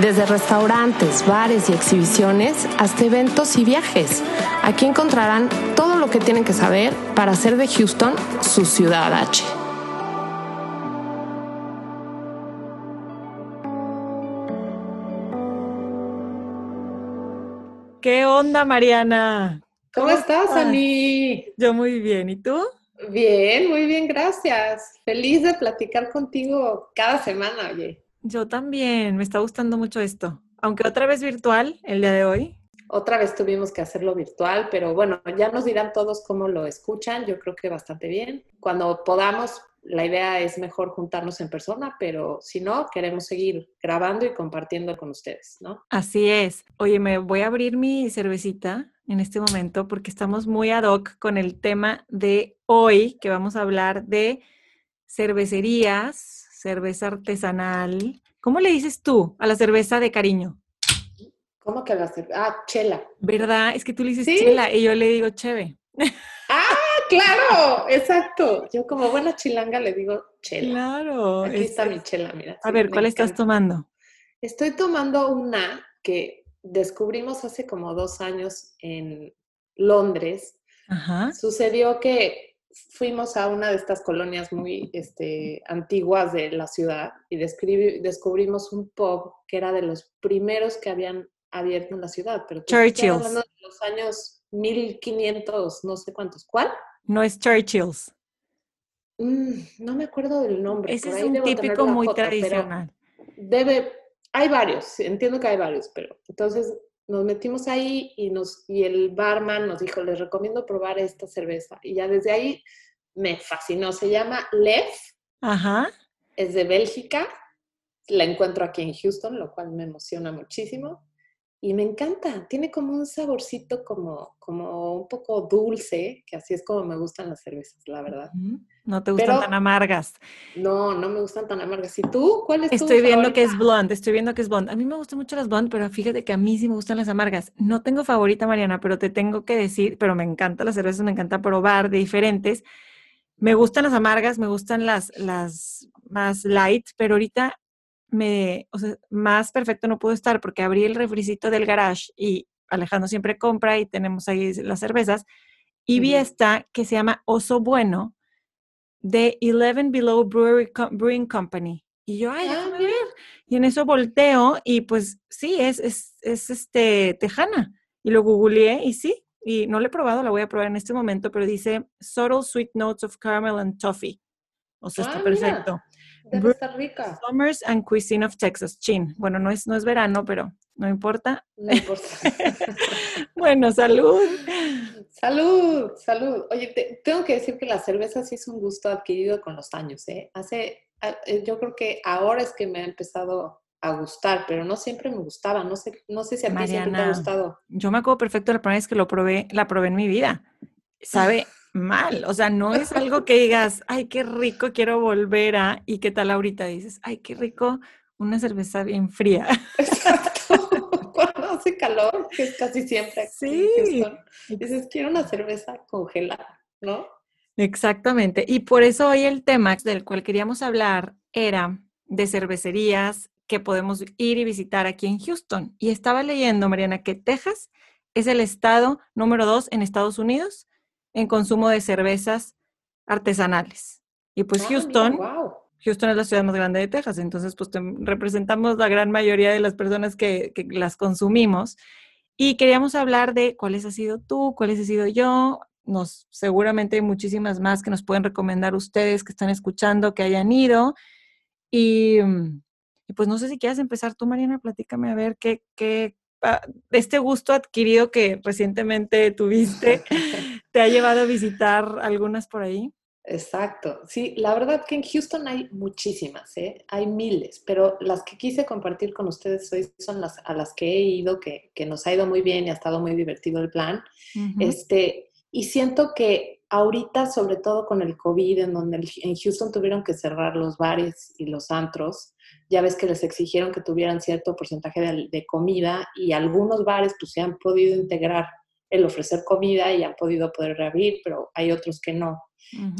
Desde restaurantes, bares y exhibiciones hasta eventos y viajes. Aquí encontrarán todo lo que tienen que saber para hacer de Houston su ciudad H. ¿Qué onda, Mariana? ¿Cómo, estás, Ani? Yo muy bien, ¿y tú? Bien, muy bien, gracias. Feliz de platicar contigo cada semana, oye. Yo también, me está gustando mucho esto. Aunque otra vez virtual el día de hoy. Otra vez tuvimos que hacerlo virtual, pero bueno, ya nos dirán todos cómo lo escuchan. Yo creo que bastante bien. Cuando podamos, la idea es mejor juntarnos en persona, pero si no, queremos seguir grabando y compartiendo con ustedes, ¿no? Así es. Oye, me voy a abrir mi cervecita en este momento porque estamos muy ad hoc con el tema de hoy, que vamos a hablar de cervecerías, cerveza artesanal. ¿Cómo le dices tú a la cerveza de cariño? ¿Cómo que la cerveza? Ah, chela. ¿Verdad? Es que tú le dices chela y yo le digo cheve. ¡Ah, claro! Exacto. Yo como buena chilanga le digo chela. Claro. Aquí está mi chela, mira. A ver, ¿cuál estás tomando? Estoy tomando una que descubrimos hace como dos años en Londres. Ajá. Sucedió que fuimos a una de estas colonias muy este, antiguas de la ciudad y descubrimos un pub que era de los primeros que habían abierto en la ciudad. Pero hablando de los años 1500, no sé cuántos. ¿Cuál? No es Churchill's. Mm, no me acuerdo del nombre. Ese es un típico muy foto, tradicional. Debe, hay varios, entiendo que hay varios, pero entonces nos metimos ahí y, nos, y el barman nos dijo, les recomiendo probar esta cerveza. Y ya desde ahí me fascinó. Se llama Lef, Ajá. es de Bélgica. La encuentro aquí en Houston, lo cual me emociona muchísimo. Y me encanta, tiene como un saborcito como, como un poco dulce, que así es como me gustan las cervezas, la verdad. No te gustan Pero- tan amargas. No, no me gustan tan amargas. ¿Y tú? ¿Cuál es tu Estoy viendo que es blonde, estoy viendo que es blonde. A mí me gustan mucho las blonde, pero fíjate que a mí sí me gustan las amargas. No tengo favorita, Mariana, pero te tengo que decir, pero me encantan las cervezas, me encanta probar de diferentes. Me gustan las amargas, me gustan las, las más light, pero ahorita me, o sea, más perfecto no puedo estar porque abrí el refricito del garage y Alejandro siempre compra y tenemos ahí las cervezas y vi esta que se llama Oso Bueno de Eleven Below Brewery Co- Brewing Company. Y yo, ay, Ah, déjame ver. Y en eso volteo y pues sí, es, es, es este tejana. Y lo googleé y sí, y no lo he probado, la voy a probar en este momento, pero dice Subtle Sweet Notes of Caramel and Toffee. O sea, está Ah, mira. Debe estar rica. Summers and Cuisine of Texas. Chin. Bueno, no es, no es verano, pero no importa. No importa. Bueno, salud. salud, salud. Oye, te- tengo que decir que la cerveza sí es un gusto adquirido con los años, ¿eh? Hace, eh, yo creo que ahora es que me ha empezado a gustar, pero no siempre me gustaba. No sé, no sé si a ti siempre te ha Mariana. gustado. Yo me acuerdo perfecto la primera vez que lo probé, la probé en mi vida. Sabe mal, o sea, no es algo que digas, ay, qué rico, quiero volver a, y qué tal ahorita dices, ay, qué rico, una cerveza bien fría. Exacto. Cuando hace calor, que es casi siempre aquí Sí. dices, quiero una cerveza congelada, ¿no? Exactamente. Y por eso hoy el tema del cual queríamos hablar era de cervecerías que podemos ir y visitar aquí en Houston. Y estaba leyendo, Mariana, que Texas es el estado número dos en Estados Unidos en consumo de cervezas artesanales. Y pues Ah, mira, Houston. Houston es la ciudad más grande de Texas, entonces pues representamos la gran mayoría de las personas que, que las consumimos. Y queríamos hablar de cuáles ha sido tú, cuáles he sido yo. Nos, seguramente hay muchísimas más que nos pueden recomendar ustedes que están escuchando, que hayan ido. Y, y pues no sé si quieres empezar tú, Mariana, platícame a ver qué, qué ah, este gusto adquirido que recientemente tuviste te ha llevado a visitar algunas por ahí. Exacto. Sí, la verdad que en Houston hay muchísimas, ¿eh? hay miles, pero las que quise compartir con ustedes hoy son las a las que he ido, que, que nos ha ido muy bien y ha estado muy divertido el plan. este, y siento que ahorita, sobre todo con el COVID, en donde en Houston tuvieron que cerrar los bares y los antros, ya ves que les exigieron que tuvieran cierto porcentaje de, de comida y algunos bares pues se han podido integrar el ofrecer comida y han podido poder reabrir, pero hay otros que no.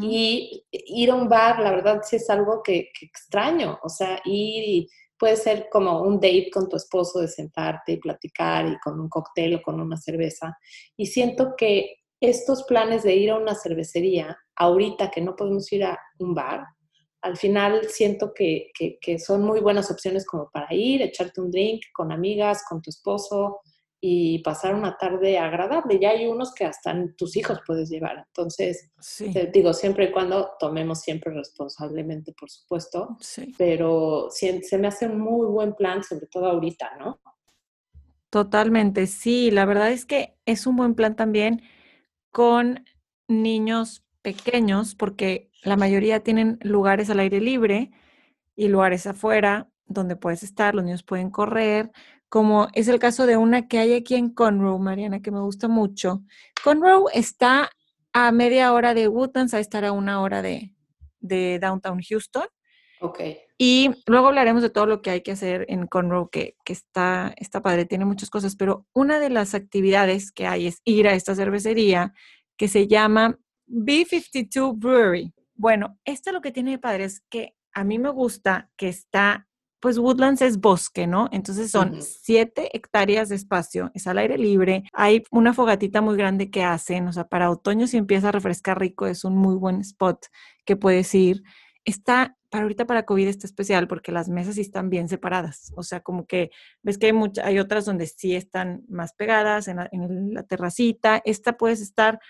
Y ir a un bar, la verdad, sí es algo que, extraño. O sea, ir y puede ser como un date con tu esposo de sentarte y platicar y con un cóctel o con una cerveza. Y siento que estos planes de ir a una cervecería, ahorita que no podemos ir a un bar, al final siento que, que son muy buenas opciones como para ir, echarte un drink con amigas, con tu esposo, y pasar una tarde agradable. Ya hay unos que hasta tus hijos puedes llevar. Entonces, te digo, siempre y cuando tomemos siempre responsablemente, por supuesto, pero se, se me hace un muy buen plan, sobre todo ahorita, ¿no? Totalmente, sí. La verdad es que es un buen plan también con niños pequeños, porque la mayoría tienen lugares al aire libre y lugares afuera donde puedes estar, los niños pueden correr, como es el caso de una que hay aquí en Conroe, Mariana, que me gusta mucho. Conroe está a media hora de Woodlands, a estar a una hora de, Downtown Houston. Ok. Y luego hablaremos de todo lo que hay que hacer en Conroe, que, que está, está padre, tiene muchas cosas, pero una de las actividades que hay es ir a esta cervecería que se llama B52 Brewery. Bueno, esto lo que tiene de padre es que a mí me gusta que está pues Woodlands es bosque, ¿no? Entonces son siete hectáreas de espacio, es al aire libre, hay una fogatita muy grande que hacen, o sea, para otoño si empieza a refrescar rico es un muy buen spot que puedes ir. Está, para ahorita para COVID está especial porque las mesas sí están bien separadas, o sea, como que ves que hay, muchas, hay otras donde sí están más pegadas en la, en la terracita, esta puedes estar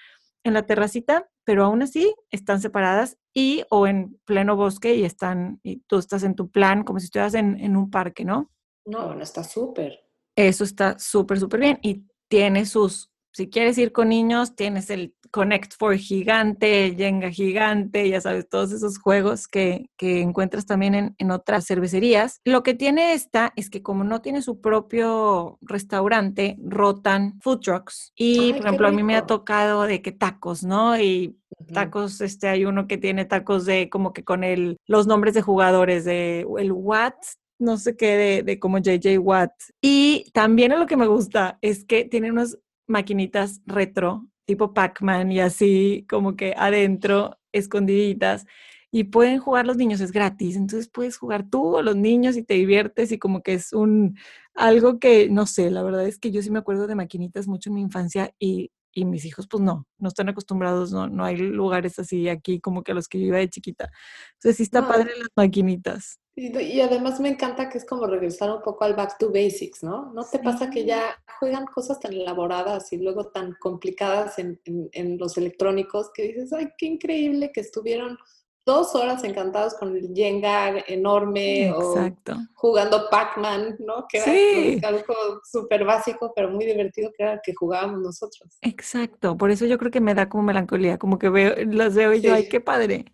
en la terracita, pero aún así están separadas y o en pleno bosque y están, y tú estás en tu plan como si estuvieras en, en un parque, ¿no? No, bueno, está súper. Eso está súper, súper bien y tiene sus si quieres ir con niños, tienes el Connect for gigante, el Jenga gigante, ya sabes, todos esos juegos que, que encuentras también en, en, otras cervecerías. Lo que tiene esta es que como no tiene su propio restaurante, rotan food trucks. Y, por ejemplo, a mí me ha tocado de que tacos, ¿no? Y tacos, este, hay uno que tiene tacos de como que con el, los nombres de jugadores, de el Watt, no sé qué, de, de, como JJ Watt. Y también lo que me gusta es que tiene unos maquinitas retro, tipo Pac-Man y así como que adentro, escondiditas. Y pueden jugar los niños, es gratis. Entonces puedes jugar tú o los niños y te diviertes y como que es un algo que, no sé, la verdad es que yo sí me acuerdo de maquinitas mucho en mi infancia y, y mis hijos pues no, no están acostumbrados, no, no hay lugares así aquí como que a los que yo iba de chiquita. Entonces sí está padre las maquinitas. Y, además me encanta que es como regresar un poco al back to basics, ¿no? ¿No te pasa que ya juegan cosas tan elaboradas y luego tan complicadas en, en, los electrónicos que dices, ay, qué increíble que estuvieron dos horas encantados con el Jenga enorme Exacto. o jugando Pac-Man, ¿no? Que sí. era algo súper básico, pero muy divertido que era el que jugábamos nosotros. Exacto, por eso yo creo que me da como melancolía, como que veo, las veo y yo, ay, qué padre.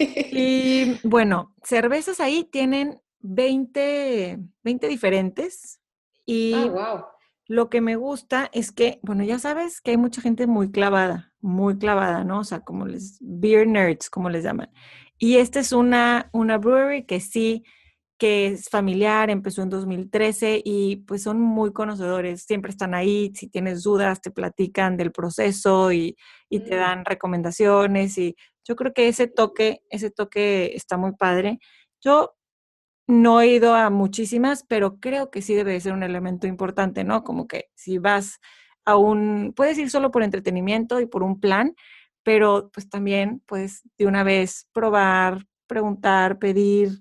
Y bueno, cervezas ahí tienen 20, 20 diferentes. Y ah, wow. Lo que me gusta es que, bueno, ya sabes que hay mucha gente muy clavada, muy clavada, ¿no? O sea, como les, beer nerds, como les llaman. Y esta es una, una brewery que sí, que es familiar, empezó en 2013 y pues son muy conocedores, siempre están ahí, si tienes dudas te platican del proceso y, y te mm. dan recomendaciones y yo creo que ese toque, ese toque está muy padre. Yo no he ido a muchísimas, pero creo que sí debe ser un elemento importante, ¿no? Como que si vas a un, puedes ir solo por entretenimiento y por un plan, pero pues también puedes de una vez probar, preguntar, pedir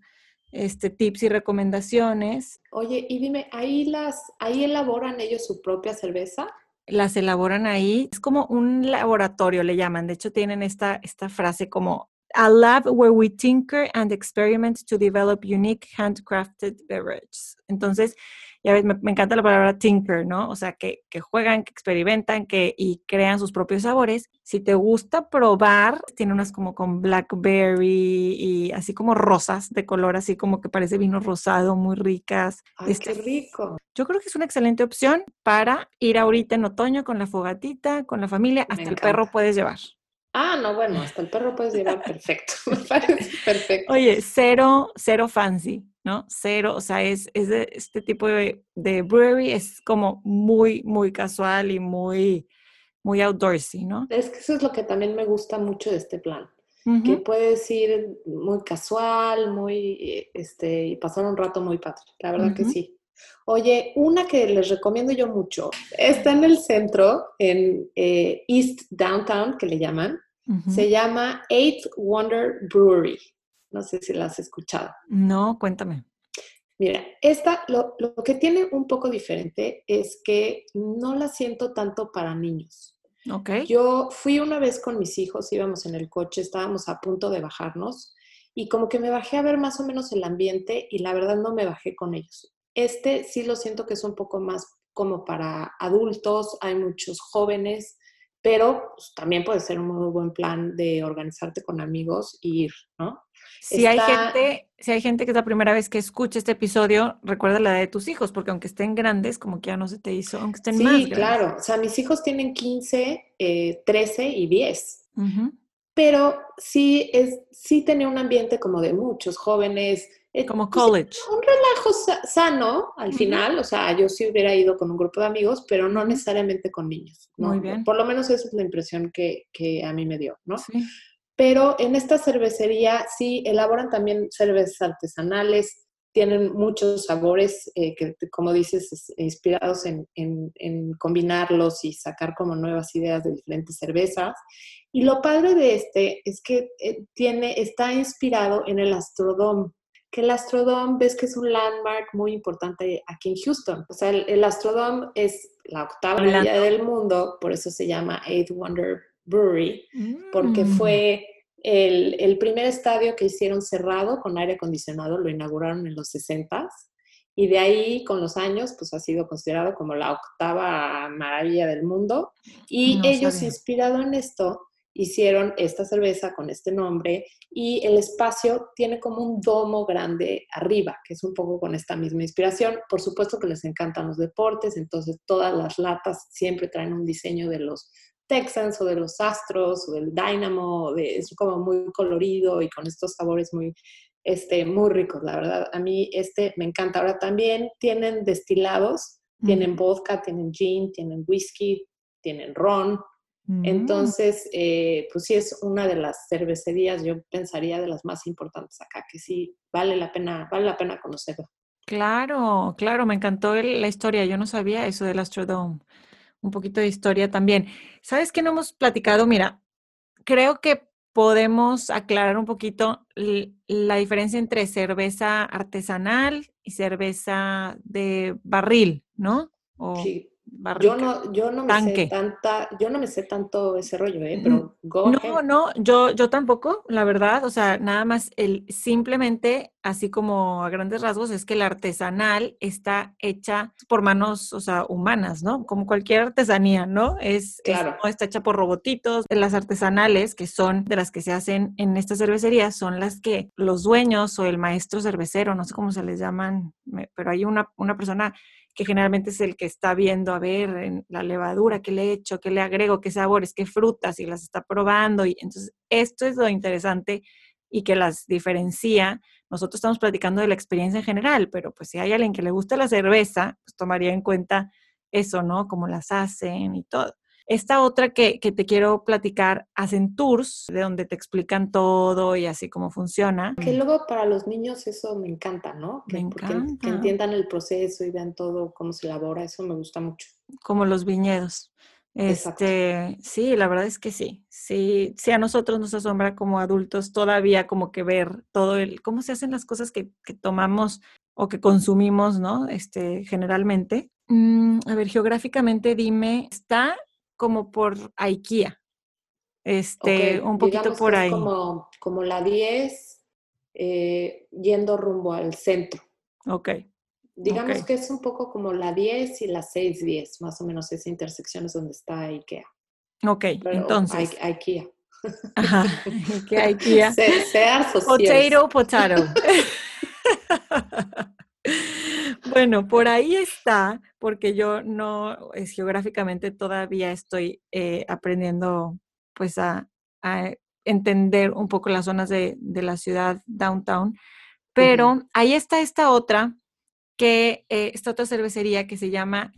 este tips y recomendaciones. Oye, y dime, ahí las, ahí elaboran ellos su propia cerveza las elaboran ahí. Es como un laboratorio, le llaman. De hecho, tienen esta, esta frase como a lab where we tinker and experiment to develop unique handcrafted beverages. Entonces, ya ves, me, me encanta la palabra tinker, ¿no? O sea, que, que juegan, que experimentan que, y crean sus propios sabores. Si te gusta probar, tiene unas como con blackberry y así como rosas de color, así como que parece vino rosado, muy ricas. Ay, Este, qué rico. yo creo que es una excelente opción para ir ahorita en otoño con la fogatita, con la familia, hasta el perro puedes llevar. Ah, no, bueno, hasta el perro puedes llevar perfecto. Me parece perfecto. Oye, cero, cero fancy, ¿no? Cero, o sea, es, es de este tipo de, de brewery, es como muy, muy casual y muy, muy outdoorsy, ¿no? Es que eso es lo que también me gusta mucho de este plan. que puedes ir muy casual, muy, este, y pasar un rato muy padre. La verdad que sí. Oye, una que les recomiendo yo mucho, está en el centro, en eh, East Downtown, que le llaman. Se llama Eighth Wonder Brewery. No sé si la has escuchado. No, cuéntame. Mira, esta lo, lo que tiene un poco diferente es que no la siento tanto para niños. Ok. Yo fui una vez con mis hijos, íbamos en el coche, estábamos a punto de bajarnos y como que me bajé a ver más o menos el ambiente y la verdad no me bajé con ellos. Este sí lo siento que es un poco más como para adultos, hay muchos jóvenes, pero pues, también puede ser un muy buen plan de organizarte con amigos e ir, ¿no? Si hay gente, si hay gente que es la primera vez que escucha este episodio, recuerda la edad de tus hijos, porque aunque estén grandes, como que ya no se te hizo, aunque estén más Sí, grandes. claro. O sea, mis hijos tienen 15, eh, 13 y 10. Ujú. pero sí, es, sí tenía un ambiente como de muchos jóvenes. Eh, Como pues, college. un relajo sa- sano al final, o sea, yo sí hubiera ido con un grupo de amigos, pero no necesariamente con niños. ¿no? Muy bien. Por lo menos esa es la impresión que, que a mí me dio, ¿no? Sí. Pero en esta cervecería sí elaboran también cervezas artesanales, tienen muchos sabores eh, que, como dices, es- inspirados en, en- en combinarlos y sacar como nuevas ideas de diferentes cervezas. Y lo padre de este es que eh, tiene, está inspirado en el Astrodome, que el Astrodome ves que es un landmark muy importante aquí en Houston. O sea, el, el Astrodome es la octava maravilla del mundo, por eso se llama Eighth Wonder Brewery porque Mm. fue el, el primer estadio que hicieron cerrado con aire acondicionado, lo inauguraron en los 60 y de ahí con los años pues ha sido considerado como la octava maravilla del mundo y No ellos sabía. inspirado en esto hicieron esta cerveza con este nombre y el espacio tiene como un domo grande arriba, que es un poco con esta misma inspiración. Por supuesto que les encantan los deportes, entonces todas las latas siempre traen un diseño de los Texans o de los Astros o del Dynamo, de, es como muy colorido y con estos sabores muy, este, muy ricos, la verdad. A mí este me encanta. Ahora también tienen destilados, tienen vodka, tienen gin, tienen whisky, tienen ron. Mm. Entonces, eh, pues sí es una de las cervecerías, yo pensaría de las más importantes acá, que sí vale la pena, vale la pena conocerla. Claro, claro, me encantó el- la historia. Yo no sabía eso del Astrodome. Un poquito de historia también. ¿Sabes qué no hemos platicado? Mira, creo que podemos aclarar un poquito la diferencia entre cerveza artesanal y cerveza de barril, ¿no? O Sí, barrica. Yo no, yo no me Tanque. sé tanta, yo no me sé tanto ese rollo, ¿eh? Pero go No, ahead. no, yo, yo tampoco, la verdad, o sea, nada más el simplemente, así como a grandes rasgos, es que la artesanal está hecha por manos, o sea, humanas, ¿no? Como cualquier artesanía, ¿no? Es, es- Claro. no está hecha por robotitos. Las artesanales, que son de las que se hacen en esta cervecería, son las que los dueños o el maestro cervecero, no sé cómo se les llaman, pero hay una, una persona que generalmente es el que está viendo, a ver, en la levadura, qué le he hecho, qué le agrego, qué sabores, qué frutas, y las está probando. Y entonces, esto es lo interesante y que las diferencia. Nosotros estamos platicando de la experiencia en general, pero pues si hay alguien que le gusta la cerveza, pues tomaría en cuenta eso, ¿no? Cómo las hacen y todo. Esta otra que, que te quiero platicar, hacen tours de donde te explican todo y así cómo funciona. Que luego para los niños eso me encanta, ¿no? Que, Me porque que encanta. entiendan el proceso y vean todo cómo se elabora, eso me gusta mucho. como los viñedos. Exacto. Este, sí, la verdad es que sí. Sí, sí a nosotros nos asombra como adultos todavía como que ver todo el, cómo se hacen las cosas que, que tomamos o que consumimos, ¿no? Este, generalmente. Mm, a ver, geográficamente dime, está como por IKEA. Este, un poquito digamos por ahí. Es como, como la 10 eh, yendo rumbo al centro. Ok. Digamos que es un poco como la 10 y la 610, más o menos esa intersección es donde está IKEA. Ok, Pero entonces. I- IKEA. Ajá. Se- o Sears. Potato, potato. bueno, por ahí está, porque yo no, es, geográficamente todavía estoy eh, aprendiendo pues a, a entender un poco las zonas de, de la ciudad downtown, pero ahí está esta otra, que eh, esta otra cervecería que se llama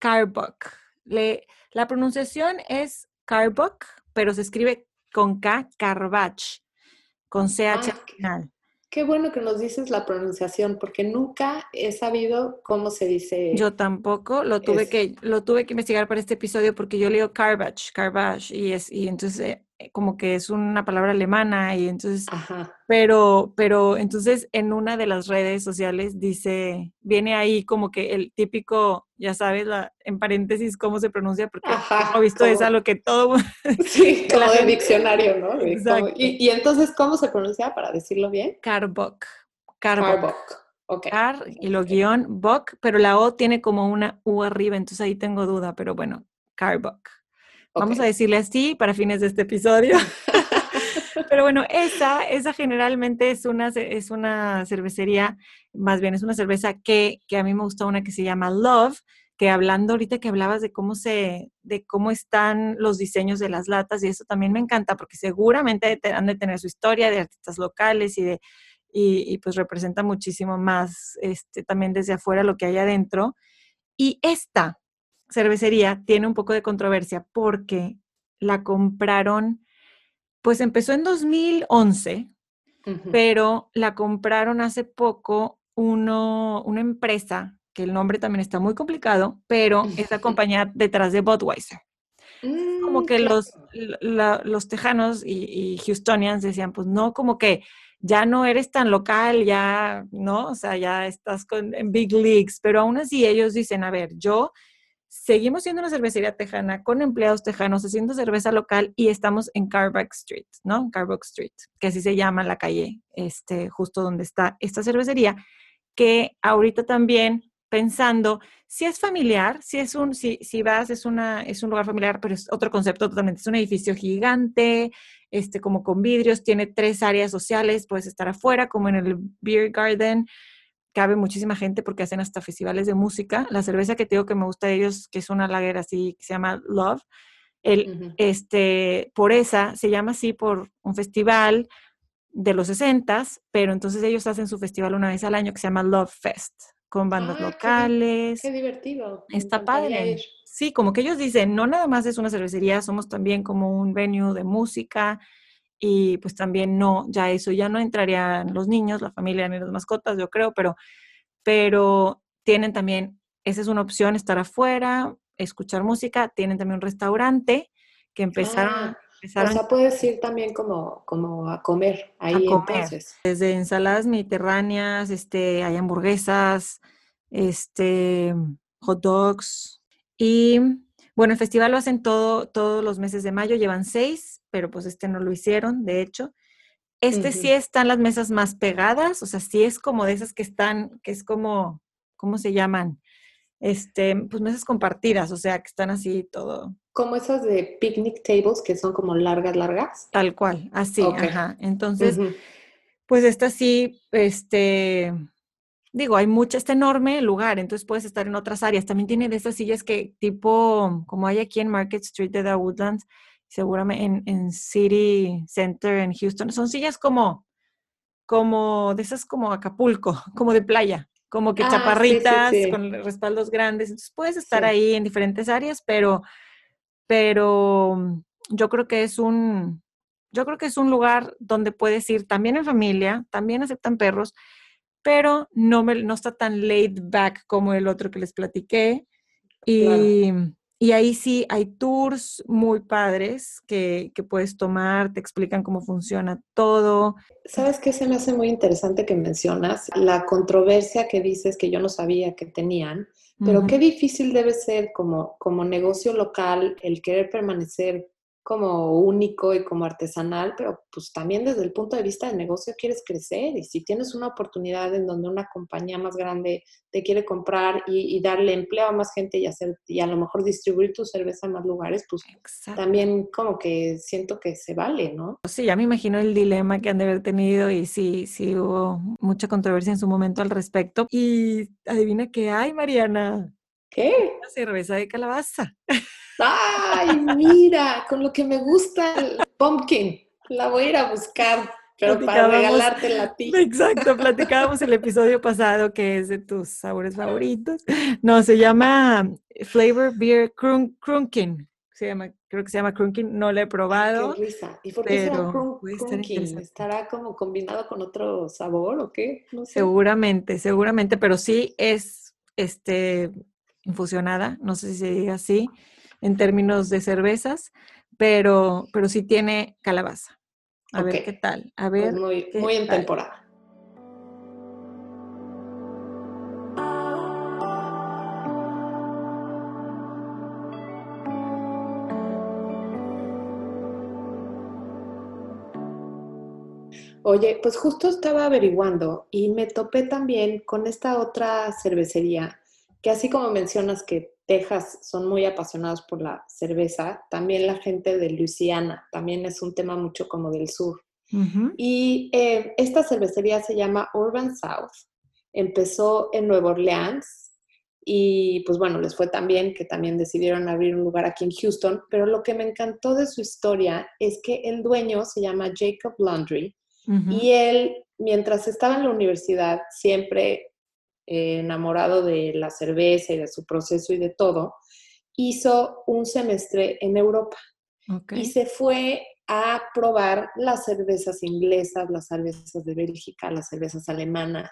Carbuck. Le, la pronunciación es Carbuck, pero se escribe con K, Carbach, con CH Ah, al final. Qué bueno que nos dices la pronunciación, porque nunca he sabido cómo se dice. Yo tampoco, lo tuve es- que, lo tuve que investigar para este episodio porque yo leo Carbach, Carbach, y es, y entonces eh, como que es una palabra alemana, y entonces Ajá. Pero, pero entonces en una de las redes sociales dice, viene ahí como que el típico, ya sabes, la, en paréntesis cómo se pronuncia, porque Ajá, lo visto es como- algo que todo, Sí, como de gente- diccionario, ¿no? Exacto. y, y entonces, ¿cómo se pronuncia para decirlo bien? Carbock, Carbock, Carbock. Ok. Car y lo guion Bock, pero la O tiene como una U arriba, entonces ahí tengo duda, pero bueno, Carbock. Vamos a decirle así para fines de este episodio. Pero bueno, esa, esa generalmente es una, es una cervecería, más bien es una cerveza que, que a mí me gusta una que se llama Love, que hablando ahorita que hablabas de cómo se, de cómo están los diseños de las latas, y eso también me encanta, porque seguramente te- han de tener su historia de artistas locales y de, y, y pues representa muchísimo más este, también desde afuera lo que hay adentro. Y esta cervecería tiene un poco de controversia porque la compraron, pues empezó en 2011, Ujú. pero la compraron hace poco uno, una empresa, que el nombre también está muy complicado, pero es la compañía detrás de Budweiser. Como Mm, que claro. los, la- los tejanos y, y houstonians decían, pues no, como que ya no eres tan local, ya, ¿no? O sea, ya estás con, en big leagues, pero aún así ellos dicen, a ver, yo seguimos siendo una cervecería tejana con empleados tejanos haciendo cerveza local y estamos en Carbuck Street, ¿no? Carbuck Street, que así se llama la calle, este, justo donde está esta cervecería, que ahorita también pensando si es familiar, si es un, si, si vas, es una, es un lugar familiar, pero es otro concepto totalmente, es un edificio gigante, este, como con vidrios, tiene tres áreas sociales, puedes estar afuera, como en el Beer Garden, cabe muchísima gente porque hacen hasta festivales de música. La cerveza que te digo que me gusta de ellos, que es una lager así, que se llama Love, el, Ujú. este, por esa, se llama así por un festival de los 60 pero entonces ellos hacen su festival una vez al año que se llama Love Fest, con bandas Ah, qué locales. Qué divertido. me Está padre. ir. Sí, como que ellos dicen, no nada más es una cervecería, somos también como un venue de música y pues también no, ya eso ya no entrarían los niños, la familia ni las mascotas, yo creo, pero, pero tienen también, esa es una opción, estar afuera, escuchar música, tienen también un restaurante que empezaron, Ah, O empezaron sea, puedes ir también como, como a comer ahí comer. entonces. desde ensaladas mediterráneas, este, hay hamburguesas, este, hot dogs. Y bueno, el festival lo hacen todo, todos los meses de mayo, llevan seis, pero pues este no lo hicieron, de hecho. Este sí están las mesas más pegadas, o sea, sí es como de esas que están, que es como, ¿cómo se llaman? Este, pues mesas compartidas, o sea, que están así todo, Como esas de picnic tables que son como largas, largas. tal cual, así, ajá. Entonces. Pues esta sí, este, digo, hay mucha, está enorme lugar, entonces puedes estar en otras áreas. También tiene de esas sillas que tipo, como hay aquí en Market Street de The Woodlands, seguramente en, en City Center en Houston, son sillas como, como de esas como Acapulco, como de playa, como que Ah, sí, sí, chaparritas sí. con respaldos grandes. Entonces puedes estar ahí en diferentes áreas, pero, pero mm, yo creo que es un, yo creo que es un lugar donde puedes ir también en familia, también aceptan perros, pero no, me, no está tan laid back como el otro que les platiqué. Y, y ahí sí hay tours muy padres que, que puedes tomar, te explican cómo funciona todo. ¿Sabes qué se me hace muy interesante que mencionas? La controversia que dices que yo no sabía que tenían, pero qué difícil debe ser como, como negocio local el querer permanecer como único y como artesanal, pero pues también desde el punto de vista del negocio quieres crecer y si tienes una oportunidad en donde una compañía más grande te quiere comprar y, darle empleo a más gente y hacer y a lo mejor distribuir tu cerveza en más lugares, pues también como que siento que se vale, ¿no? Sí, ya me imagino el dilema que han de haber tenido y sí, sí hubo mucha controversia en su momento al respecto. Y adivina qué hay, Mariana. ¿Qué? Una cerveza de calabaza. Ay, mira, con lo que me gusta el pumpkin. La voy a ir a buscar, pero para regalarte la ti. Exacto, platicábamos el episodio pasado que es de tus sabores favoritos. No, se llama Flavor Beer Crunkin. Se llama, creo que se llama Crunkin, no lo he probado. qué risa. ¿Y por qué será Crunkin? ¿Estará como combinado con otro sabor o qué? No sé. Seguramente, seguramente, pero sí es este infusionada, no sé si se diga así en términos de cervezas, pero, pero sí tiene calabaza. A ver qué tal. A pues ver. muy, muy en temporada. Oye, pues justo estaba averiguando y me topé también con esta otra cervecería que así como mencionas que Texas son muy apasionados por la cerveza, también la gente de Luisiana, también es un tema mucho como del sur. Y eh, esta cervecería se llama Urban South, empezó en Nueva Orleans y pues bueno, les fue tan bien que también decidieron abrir un lugar aquí en Houston, pero lo que me encantó de su historia es que el dueño se llama Jacob Laundry y él, mientras estaba en la universidad, siempre enamorado de la cerveza y de su proceso y de todo, hizo un semestre en Europa y se fue a probar las cervezas inglesas, las cervezas de Bélgica, las cervezas alemanas.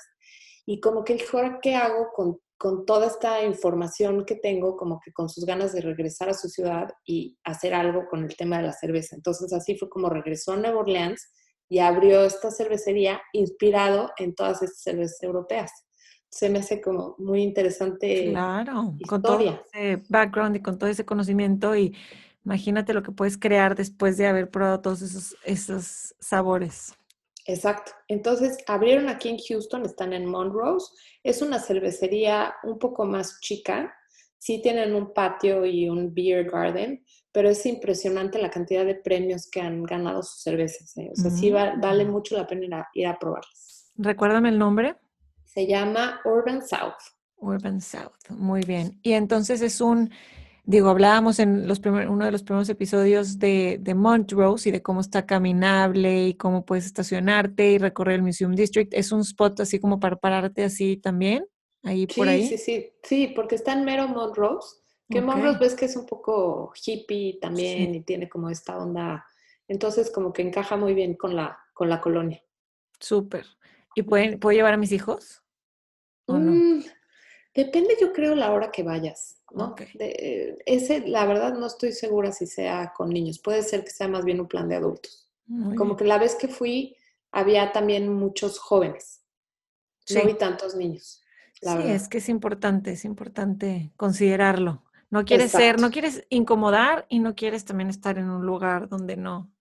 Y como que dijo, ¿qué hago con, con toda esta información que tengo? Como que con sus ganas de regresar a su ciudad y hacer algo con el tema de la cerveza. Entonces así fue como regresó a Nueva Orleans y abrió esta cervecería inspirado en todas estas cervezas europeas se me hace como muy interesante. Claro, con todo ese background y con todo ese conocimiento y imagínate lo que puedes crear después de haber probado todos esos, esos sabores. Exacto. Entonces, abrieron aquí en Houston, están en Monrose. Es una cervecería un poco más chica. Sí tienen un patio y un beer garden, pero es impresionante la cantidad de premios que han ganado sus cervezas. ¿eh? O sea, sí vale mm. mucho la pena ir a, ir a probarlas. Recuérdame el nombre. Se llama Urban South. Urban South, muy bien. Y entonces es un, digo, hablábamos en los uno de los primeros episodios de, de, Montrose y de cómo está caminable y cómo puedes estacionarte y recorrer el Museum District. ¿Es un spot así como para pararte así también? Ahí por ahí. Sí, sí, sí, porque está en mero Montrose, que Montrose ves que es un poco hippie también y tiene como esta onda, entonces como que encaja muy bien con la, con la colonia. Súper. ¿Y pueden, puedo llevar a mis hijos? Mm, depende, yo creo, la hora que vayas. ¿no? ese, la verdad, no estoy segura si sea con niños. Puede ser que sea más bien un plan de adultos. Como que la vez que fui, había también muchos jóvenes. No vi tantos niños. sí, es que es importante, es importante considerarlo. No quieres ser, no quieres incomodar y no quieres también estar en un lugar donde no,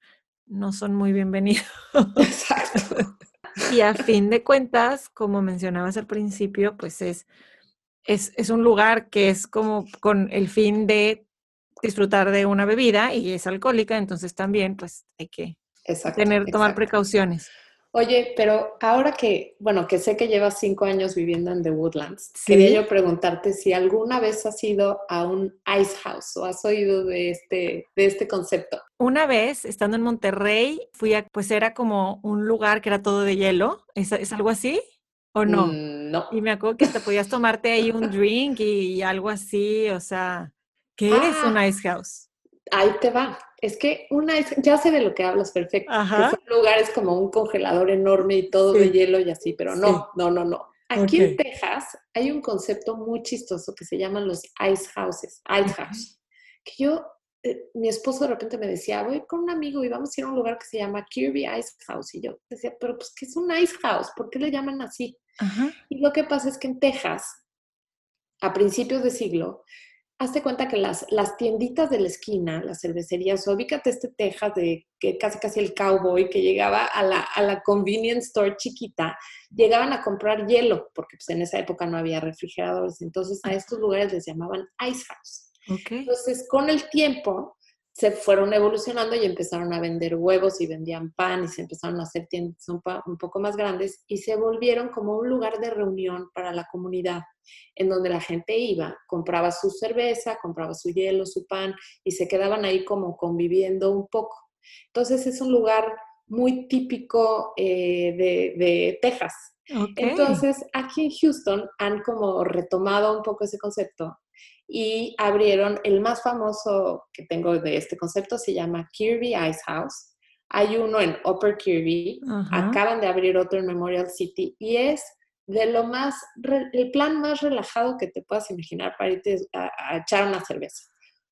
no son muy bienvenidos. Exacto. Y a fin de cuentas, como mencionabas al principio, pues es, es, un lugar que es como con el fin de disfrutar de una bebida y es alcohólica, entonces también pues hay que tener, tomar precauciones. Oye, pero ahora que, bueno, que sé que llevas cinco años viviendo en The Woodlands, quería yo preguntarte si alguna vez has ido a un ice house o has oído de este, de este concepto. Una vez, estando en Monterrey, fui a, pues era como un lugar que era todo de hielo. ¿Es, algo así? ¿O no? Mm, no. Y me acuerdo que te podías tomarte ahí un drink y, algo así, o sea, ¿qué es un ah. ice house? Ahí te va. Es que una ya sé de lo que hablas perfecto. Ajá. Que son lugares como un congelador enorme y todo de hielo y así, pero no, no, no, no. Aquí en Texas hay un concepto muy chistoso que se llaman los ice houses, ice house. Que yo, eh, mi esposo de repente me decía, voy con un amigo y vamos a ir a un lugar que se llama Kirby Ice House. Y yo decía, pero pues, ¿qué es un ice house? ¿Por qué le llaman así? Y lo que pasa es que en Texas, a principios de siglo, hazte cuenta que las, las tienditas de la esquina, las cervecerías, ubícate este Texas de que casi casi el cowboy que llegaba a la, a la convenience store chiquita, llegaban a comprar hielo, porque pues, en esa época no había refrigeradores, entonces a estos lugares les llamaban ice house. Entonces, con el tiempo, se fueron evolucionando y empezaron a vender huevos y vendían pan y se empezaron a hacer tiendas un, poco más grandes y se volvieron como un lugar de reunión para la comunidad, en donde la gente iba, compraba su cerveza, compraba su hielo, su pan y se quedaban ahí como conviviendo un poco. Entonces es un lugar muy típico eh, de, Texas. Entonces aquí en Houston han como retomado un poco ese concepto y abrieron el más famoso que tengo de este concepto, se llama Kirby Ice House. Hay uno en Upper Kirby, acaban de abrir otro en Memorial City y es de lo más, el plan más relajado que te puedas imaginar para irte a, echar una cerveza.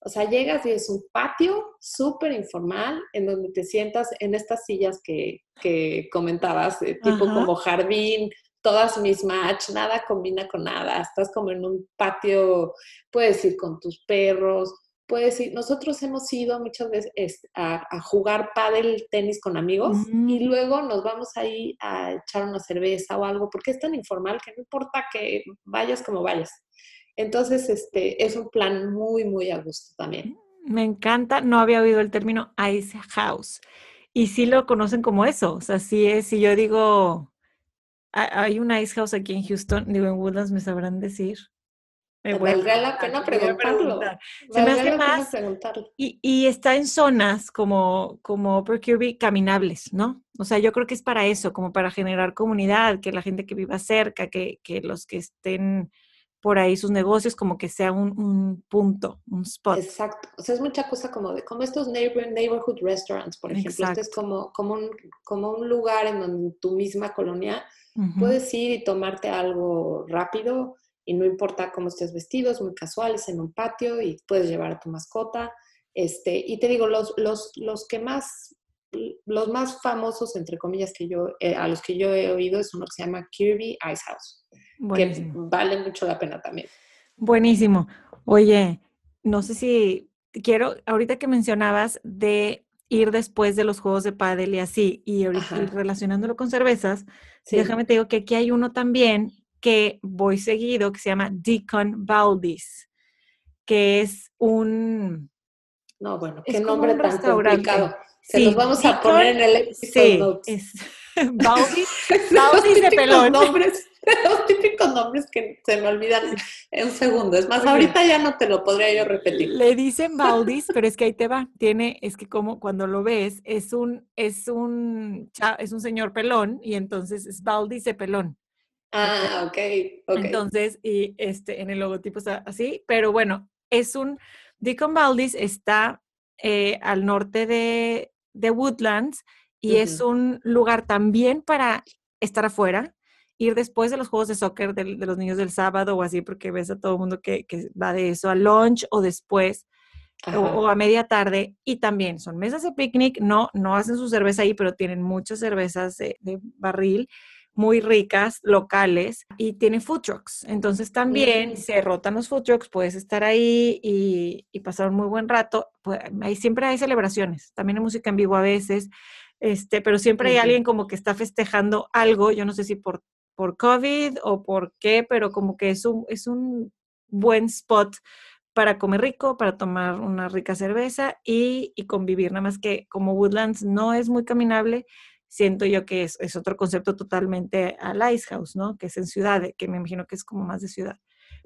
O sea, llegas y es un patio súper informal en donde te sientas en estas sillas que, que comentabas, tipo como jardín, todas mis match, nada combina con nada, estás como en un patio, puedes ir con tus perros, puedes ir, nosotros hemos ido muchas veces a, jugar pádel, tenis con amigos y mm. luego nos vamos ahí a echar una cerveza o algo, porque es tan informal que no importa que vayas como vayas. Entonces, este, es un plan muy, muy a gusto también. Me encanta, no había oído el término ice house. Y sí lo conocen como eso, o sea, sí es, si yo digo, hay un ice house aquí en Houston, digo, en Woodlands me sabrán decir. Me valdría la pena preguntarlo. Se me hace más. Y, y, está en zonas como, como Upper Kirby caminables, ¿no? O sea, yo creo que es para eso, como para generar comunidad, que la gente que viva cerca, que, que los que estén por ahí sus negocios, como que sea un, un, punto, un spot. Exacto. O sea, es mucha cosa como de, como estos neighborhood restaurants, por ejemplo. Este es como, como, un, como un lugar en donde tu misma colonia Puedes ir y tomarte algo rápido y no importa cómo estés vestidos, muy casuales en un patio y puedes llevar a tu mascota. Este, y te digo, los, los, los que más, los más famosos, entre comillas, que yo, eh, a los que yo he oído es uno que se llama Kirby Ice House, que vale mucho la pena también. Buenísimo. Oye, no sé si quiero, ahorita que mencionabas de ir después de los juegos de pádel y así, y ahorita relacionándolo con cervezas, Déjame te digo que aquí hay uno también que voy seguido, que se llama Deacon Valdis, que es un... No, bueno, qué nombre tan complicado. Se los vamos a poner en el. Sí, es Valdis, Valdis de pelón. Nombres, los típicos nombres que se me olvidan en un segundo. Es más, ahorita ya no te lo podría yo repetir. Le dicen Valdis, pero es que ahí te va. Tiene, es que como cuando lo ves, es un, es un, es un señor pelón y entonces es Valdis de pelón. Ah, ok, ok. Entonces, y este, en el logotipo está así, pero bueno, es un, Deacon Valdis está eh, al norte de, de Woodlands y es un lugar también para estar afuera ir después de los juegos de soccer de, los niños del sábado o así, porque ves a todo el mundo que, va de eso a lunch o después o, a media tarde. Y también son mesas de picnic, no, no hacen su cerveza ahí, pero tienen muchas cervezas de, barril muy ricas, locales, y tienen food trucks. Entonces también mm. se rotan los food trucks, puedes estar ahí y, pasar un muy buen rato. Pues, ahí siempre hay celebraciones, también hay música en vivo a veces, este, pero siempre hay alguien como que está festejando algo, yo no sé si por por COVID o por qué, pero como que es un, es un buen spot para comer rico, para tomar una rica cerveza y, convivir. Nada más que como Woodlands no es muy caminable, siento yo que es, es otro concepto totalmente al Ice House, ¿no? Que es en ciudad, que me imagino que es como más de ciudad.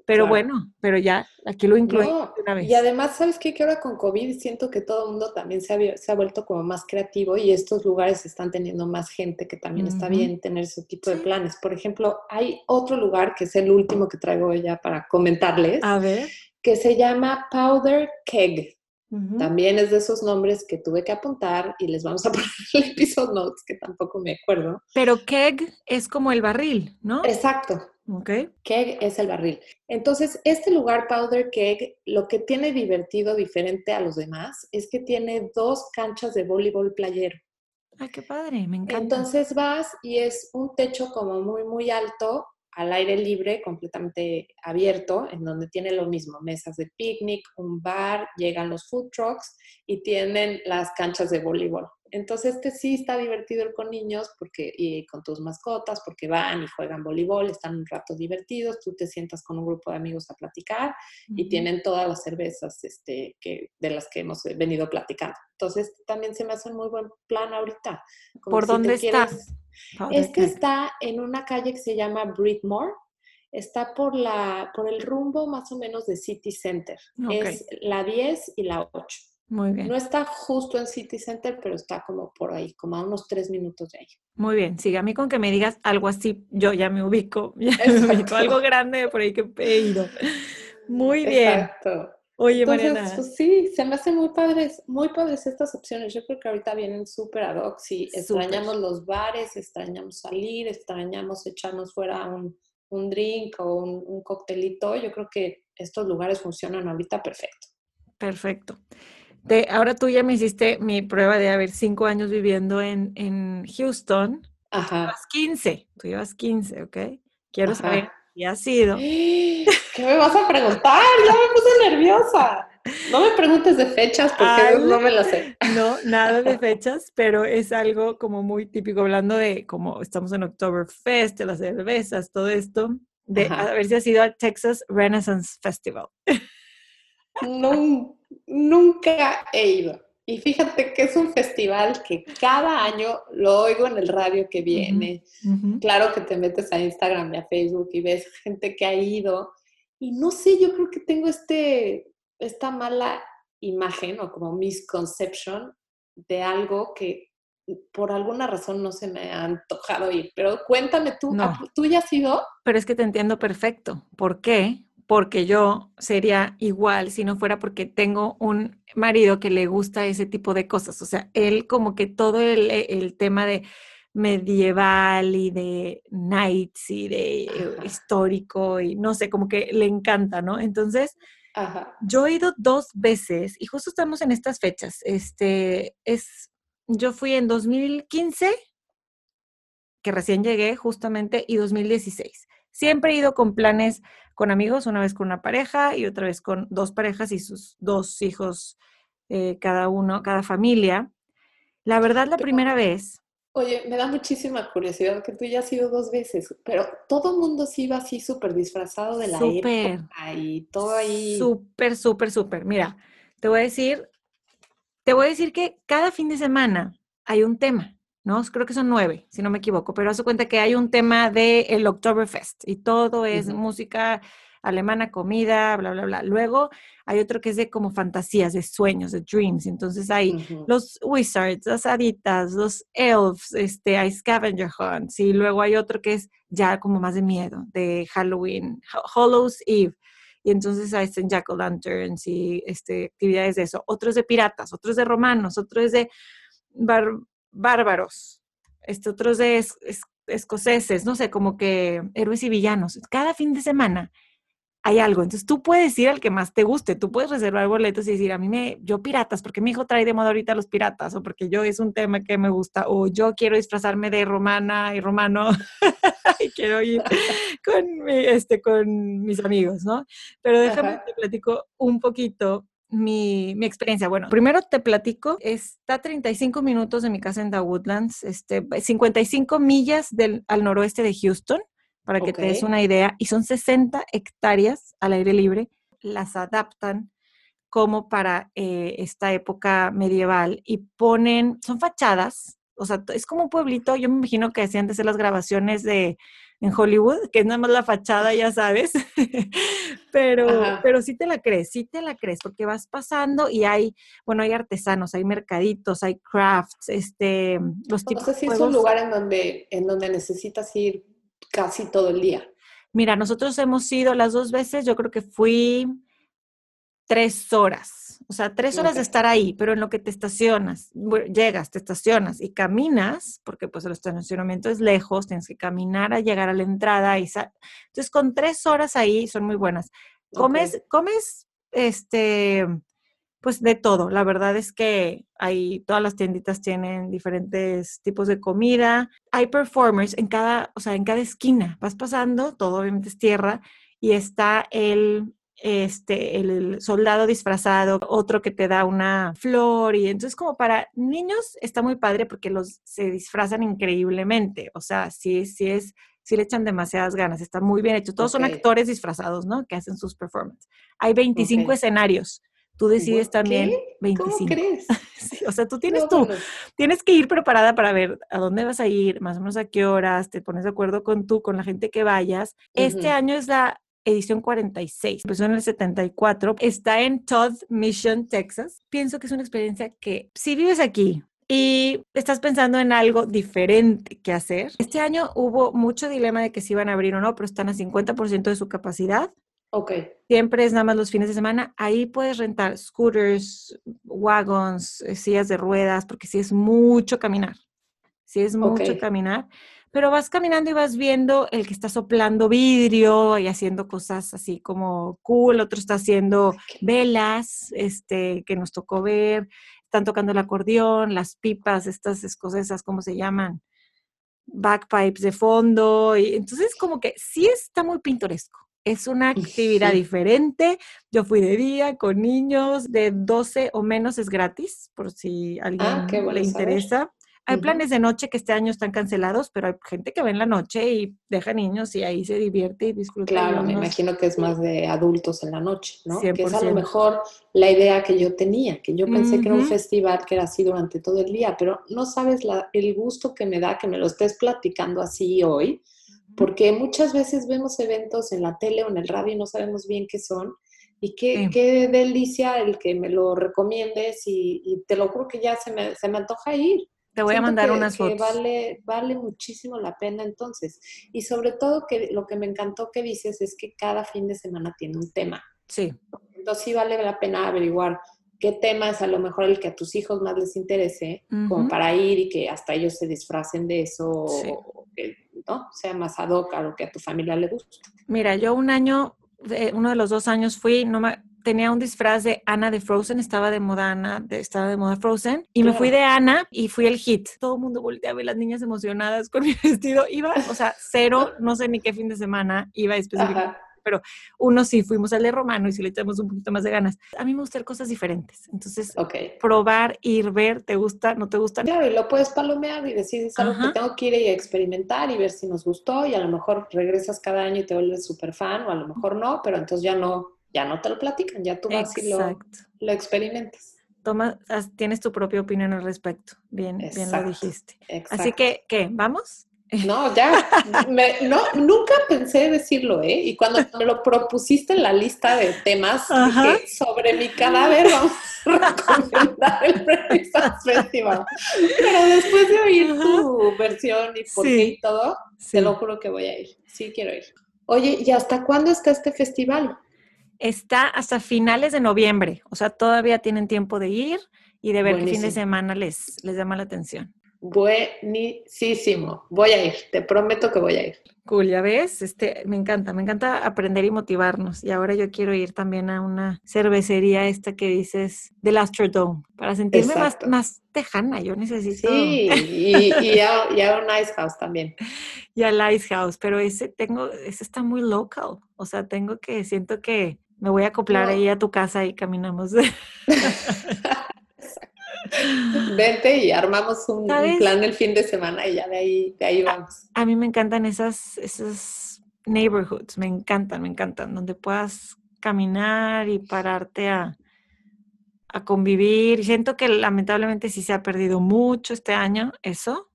Pero bueno, pero ya, aquí lo incluí una vez. Y además, ¿sabes qué? Que ahora con COVID siento que todo el mundo también se ha, se ha, vuelto como más creativo y estos lugares están teniendo más gente que también está bien tener ese tipo de planes. Por ejemplo, hay otro lugar que es el último que traigo ya para comentarles. A ver. Que se llama Powder Keg. También es de esos nombres que tuve que apuntar y les vamos a poner el episodio notes, que tampoco me acuerdo. Pero keg es como el barril, ¿no? Exacto, Okay. Keg es el barril. Entonces, este lugar, Powder Keg, lo que tiene divertido diferente a los demás es que tiene dos canchas de voleibol playero. Ay, qué padre, me encanta. Entonces vas y es un techo como muy, muy alto al aire libre, completamente abierto, en donde tiene lo mismo, mesas de picnic, un bar, llegan los food trucks y tienen las canchas de voleibol. Entonces, este sí está divertido ir con niños porque, y con tus mascotas, porque van y juegan voleibol, están un rato divertidos, tú te sientas con un grupo de amigos a platicar y tienen todas las cervezas este, que, de las que hemos venido platicando. Entonces, también se me hace un muy buen plan ahorita. ¿Por dónde está? Este está en una calle que se llama Breedmore. Está por, la, por el rumbo más o menos de City Center. Es la 10 y la 8. Muy bien. No está justo en City Center, pero está como por ahí, como a unos tres minutos de ahí. Muy bien. Sigue a mí con que me digas algo así, yo ya me ubico. Ya me ubico. Algo grande por ahí que he ido. Muy bien. Exacto. Oye, Mariana. Pues sí, se me hacen muy padres, muy padres estas opciones. Yo creo que ahorita vienen súper ad hoc. Sí, extrañamos los bares, extrañamos salir, extrañamos echarnos fuera un, un drink o un, un coctelito. Yo creo que estos lugares funcionan ahorita perfecto. Perfecto ahora tú ya me hiciste mi prueba de haber cinco años viviendo en, en Houston. Ajá. Tú llevas 15, tú llevas 15, ¿ok? Quiero saber qué ha sido. ¿Qué me vas a preguntar? Ya me puse nerviosa. No me preguntes de fechas porque no me lo sé. No, nada de fechas, pero es algo como muy típico, hablando de como estamos en Oktoberfest, de las cervezas, todo esto, de a ver si has ido al Texas Renaissance Festival. No, nunca he ido. Y fíjate que es un festival que cada año lo oigo en el radio que viene. Claro que te metes a Instagram y a Facebook y ves gente que ha ido. Y no sé, yo creo que tengo este, esta mala imagen o como misconception de algo que por alguna razón no se me ha antojado ir. Pero cuéntame tú, ¿tú ya has ido? Pero es que te entiendo perfecto. ¿Por qué? Porque yo sería igual si no fuera porque tengo un marido que le gusta ese tipo de cosas. O sea, él como que todo el, e, tema de medieval y de knights y de histórico y no sé, como que le encanta, ¿no? Entonces, yo he ido dos veces y justo estamos en estas fechas. Este es, yo fui en 2015, que recién llegué justamente, y 2016. Siempre he ido con planes con amigos, una vez con una pareja y otra vez con dos parejas y sus dos hijos eh, cada uno, cada familia. La verdad, la primera vez. Oye, me da muchísima curiosidad que tú ya has ido dos veces, pero todo el mundo sí iba así súper disfrazado de la super, y todo ahí. Súper, súper, súper. Mira, te voy a decir, te voy a decir que cada fin de semana hay un tema. ¿No? Creo que son nueve, si no me equivoco, pero hace cuenta que hay un tema del el Oktoberfest y todo es música alemana, comida, bla, bla, bla. Luego hay otro que es de como fantasías, de sueños, de dreams. Entonces hay los wizards, las haditas, los elves, este, hay scavenger hunts. Y luego hay otro que es ya como más de miedo, de Halloween, Hallows Eve. Y entonces hay Jack o Lanterns y este, actividades de eso. Otros de piratas, otros de romanos, otros de bar bárbaros, este, otros de escoceses, no sé, como que héroes y villanos. Cada fin de semana hay algo. Entonces tú puedes ir al que más te guste. Tú puedes reservar boletos y decir, a mí me, yo piratas, porque mi hijo trae de moda ahorita los piratas, o porque yo es un tema que me gusta, o yo quiero disfrazarme de romana y romano y quiero ir con, este, con mis amigos, ¿no? Pero déjame te platico un poquito mi, mi, experiencia. Bueno, primero te platico, está a 35 minutos de mi casa en The Woodlands, este, 55 millas del, al noroeste de Houston, para que te des una idea, y son 60 hectáreas al aire libre. Las adaptan como para eh, esta época medieval y ponen, son fachadas, o sea, es como un pueblito, yo me imagino que hacían de hacer las grabaciones de en Hollywood, que es nada más la fachada, ya sabes, pero, pero sí te la crees, sí te la crees, porque vas pasando y hay, bueno, hay artesanos, hay mercaditos, hay crafts, este, los tipos no sé si es un lugar en donde, en donde necesitas ir casi todo el día. Mira, nosotros hemos ido las dos veces, yo creo que fui tres horas o sea, tres horas de estar ahí, pero en lo que te estacionas, llegas, te estacionas y caminas, porque pues el estacionamiento es lejos, tienes que caminar a llegar a la entrada y entonces con tres horas ahí son muy buenas. Comes, comes, este, Pues de todo, la verdad es que hay, todas las tienditas tienen diferentes tipos de comida, hay performers en cada, o sea, en cada esquina, vas pasando, todo obviamente es tierra, y está el, este, el soldado disfrazado, otro que te da una flor, y entonces como para niños está muy padre porque los se disfrazan increíblemente, o sea, sí, sí es, sí le echan demasiadas ganas, está muy bien hecho, todos son actores disfrazados, ¿no? Que hacen sus performances. Hay 25 Ok. escenarios. Tú decides ¿Qué? también ¿Cómo 25. crees? Sí, o sea, tú tienes No, tú, tienes que ir preparada para ver a dónde vas a ir, más o menos a qué horas, te pones de acuerdo con tú, con la gente que vayas. Este año es la edición 46, empezó en el 74, está en Todd Mission, Texas. Pienso que es una experiencia que si vives aquí y estás pensando en algo diferente que hacer, este año hubo mucho dilema de que si iban a abrir o no, pero están a 50% de su capacidad. Ok, Siempre es nada más los fines de semana. Ahí puedes rentar scooters, wagons, eh, sillas de ruedas, porque sí es mucho caminar. Sí es mucho Ok. caminar. Pero vas caminando y vas viendo el que está soplando vidrio y haciendo cosas así como cool. Otro está haciendo velas, este, que nos tocó ver. Están tocando el acordeón, las pipas, estas escocesas, ¿cómo se llaman? Backpipes de fondo. Y entonces como que sí está muy pintoresco. Es una actividad Sí. diferente. Yo fui de día con niños de 12 o menos es gratis, por si a alguien Ah, bueno le interesa. Hay planes de noche que este año están cancelados, pero hay gente que va en la noche y deja niños y ahí se divierte y disfruta. Claro, me imagino que es más de adultos en la noche, ¿no? Que es a lo 100%. mejor la idea que yo tenía, que yo pensé que era un festival que era así durante todo el día, pero no sabes la- el gusto que me da que me lo estés platicando así hoy, porque muchas veces vemos eventos en la tele o en el radio y no sabemos bien qué son. Y qué, Sí. qué delicia el que me lo recomiendes y, y te lo juro que ya se me, se me antoja ir. Te voy a mandar que- unas que fotos. Vale, vale muchísimo la pena entonces. Y sobre todo que lo que me encantó que dices es que cada fin de semana tiene un tema. Sí, Entonces sí vale la pena averiguar qué tema es a lo mejor el que a tus hijos más les interese, como para ir y que hasta ellos se disfracen de eso, Sí. o que ¿no? sea más ad hoc a lo que a tu familia le gusta. Mira, yo un año, uno de los dos años fui, no me, tenía un disfraz de Ana de Frozen, estaba de moda Ana, de- estaba de moda Frozen, y me fui de Claro. Ana y fui el hit. Todo el mundo volteaba y las niñas emocionadas con mi vestido. Iba, o sea, cero, no sé ni qué fin de semana iba específicamente. Ajá. Uno sí, fuimos al de Romano y sí le echamos un poquito más de ganas. A mí me gustan cosas diferentes. Entonces, Ok. probar, ir, ver, ¿te gusta? ¿No te gusta? Claro, y lo puedes palomear y decir, es algo Ajá. que tengo que ir y experimentar y ver si nos gustó y a lo mejor regresas cada año y te vuelves súper fan o a lo mejor no, pero entonces ya no, ya no te lo platican, ya tú vas y lo, experimentas. Toma, tienes tu propia opinión al respecto. Bien, bien lo dijiste. Exacto. Así que, ¿qué? ¿Vamos? No, ya, me- no, nunca pensé decirlo, ¿eh? Y cuando me lo propusiste en la lista de temas, dije, sobre mi cadáver vamos a recomendar el Festival. Pero después de oír tu versión y por qué y todo, Sí. te lo juro que voy a ir. Sí, quiero ir. Oye, ¿y hasta cuándo está este festival? Está hasta finales de noviembre, o sea, todavía tienen tiempo de ir y de ver qué fin de semana les, les llama la atención. Buenísimo. Voy a ir, te prometo que voy a ir. Cool, ya ves, este, me encanta, me encanta aprender y motivarnos. Y ahora yo quiero ir también a una cervecería esta que dices del Astrodome para sentirme más, más tejana. Yo necesito Sí, y, y, a, y a un Ice House también. y al Ice House, pero ese tengo, ese está muy local. O sea, tengo que, siento que me voy a acoplar No. ahí a tu casa y caminamos. Vente y armamos un, plan el fin de semana y ya de ahí, de ahí vamos. A mí me encantan esas, esas neighborhoods, me encantan, me encantan, donde puedas caminar y pararte a, a convivir. Siento que lamentablemente sí se ha perdido mucho este año eso,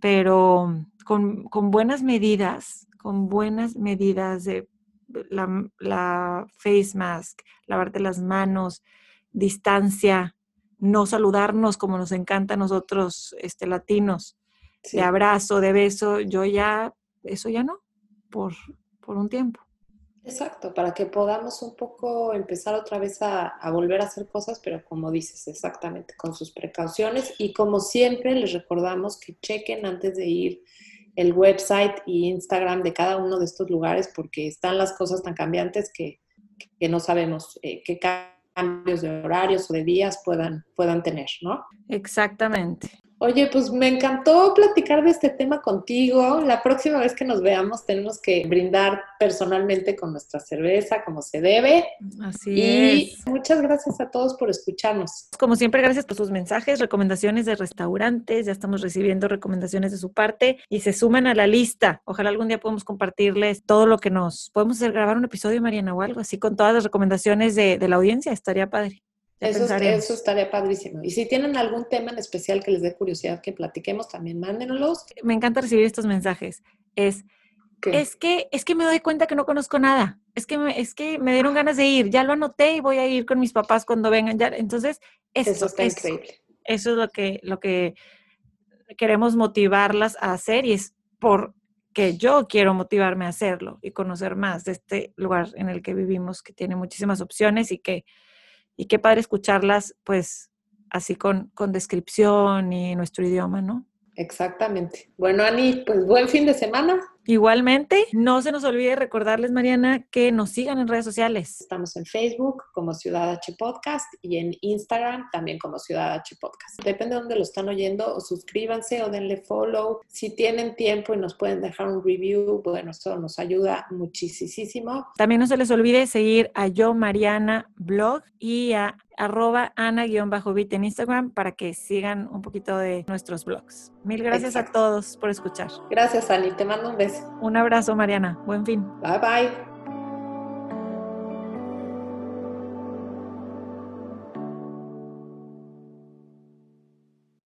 pero con, con buenas medidas, con buenas medidas de la, la face mask, lavarte las manos, distancia, no saludarnos como nos encanta a nosotros este, latinos Sí, de abrazo, de beso, yo ya, eso ya no, por, por un tiempo. exacto, para que podamos un poco empezar otra vez a, a volver a hacer cosas, pero como dices, exactamente, con sus precauciones. Y como siempre, les recordamos que chequen antes de ir el website y Instagram de cada uno de estos lugares, porque están las cosas tan cambiantes que, que no sabemos eh, qué cambios de horarios o de días puedan, puedan tener, ¿no? Exactamente. Oye, pues me encantó platicar de este tema contigo. La próxima vez que nos veamos tenemos que brindar personalmente con nuestra cerveza como se debe. Así y es. muchas gracias a todos por escucharnos. Como siempre, gracias por sus mensajes, recomendaciones de restaurantes. Ya estamos recibiendo recomendaciones de su parte y se suman a la lista. Ojalá algún día podamos compartirles todo lo que nos podemos hacer, grabar un episodio, Mariana, o algo así, con todas las recomendaciones de, de la audiencia. Estaría padre. Eso, eso estaría padrísimo. Y si tienen algún tema en especial que les dé curiosidad que platiquemos, también mándenos. Me encanta recibir estos mensajes. Es, es que, es que me doy cuenta que no conozco nada. Es que, me, es que me dieron ganas de ir. Ya lo anoté y voy a ir con mis papás cuando vengan. Ya. Entonces, eso, eso está increíble. Eso es lo que, lo que queremos motivarlas a hacer y es porque yo quiero motivarme a hacerlo y conocer más de este lugar en el que vivimos, que tiene muchísimas opciones y que, y qué padre escucharlas, pues, así con, con descripción y nuestro idioma, ¿no? Exactamente. Bueno, Ani, pues buen fin de semana. Igualmente, no se nos olvide recordarles, Mariana, que nos sigan en redes sociales. Estamos en Facebook como Ciudad H Podcast y en Instagram también como Ciudad H Podcast. Depende de dónde lo están oyendo, o suscríbanse o denle follow. Si tienen tiempo y nos pueden dejar un review, bueno, eso nos ayuda muchísimo. También no se les olvide seguir a Yo Mariana Blog y a arroba ana-bit en Instagram para que sigan un poquito de nuestros blogs. Mil gracias Exacto. a todos por escuchar. Gracias, Ani. Te mando un beso. Un abrazo, Mariana. Buen fin. Bye bye.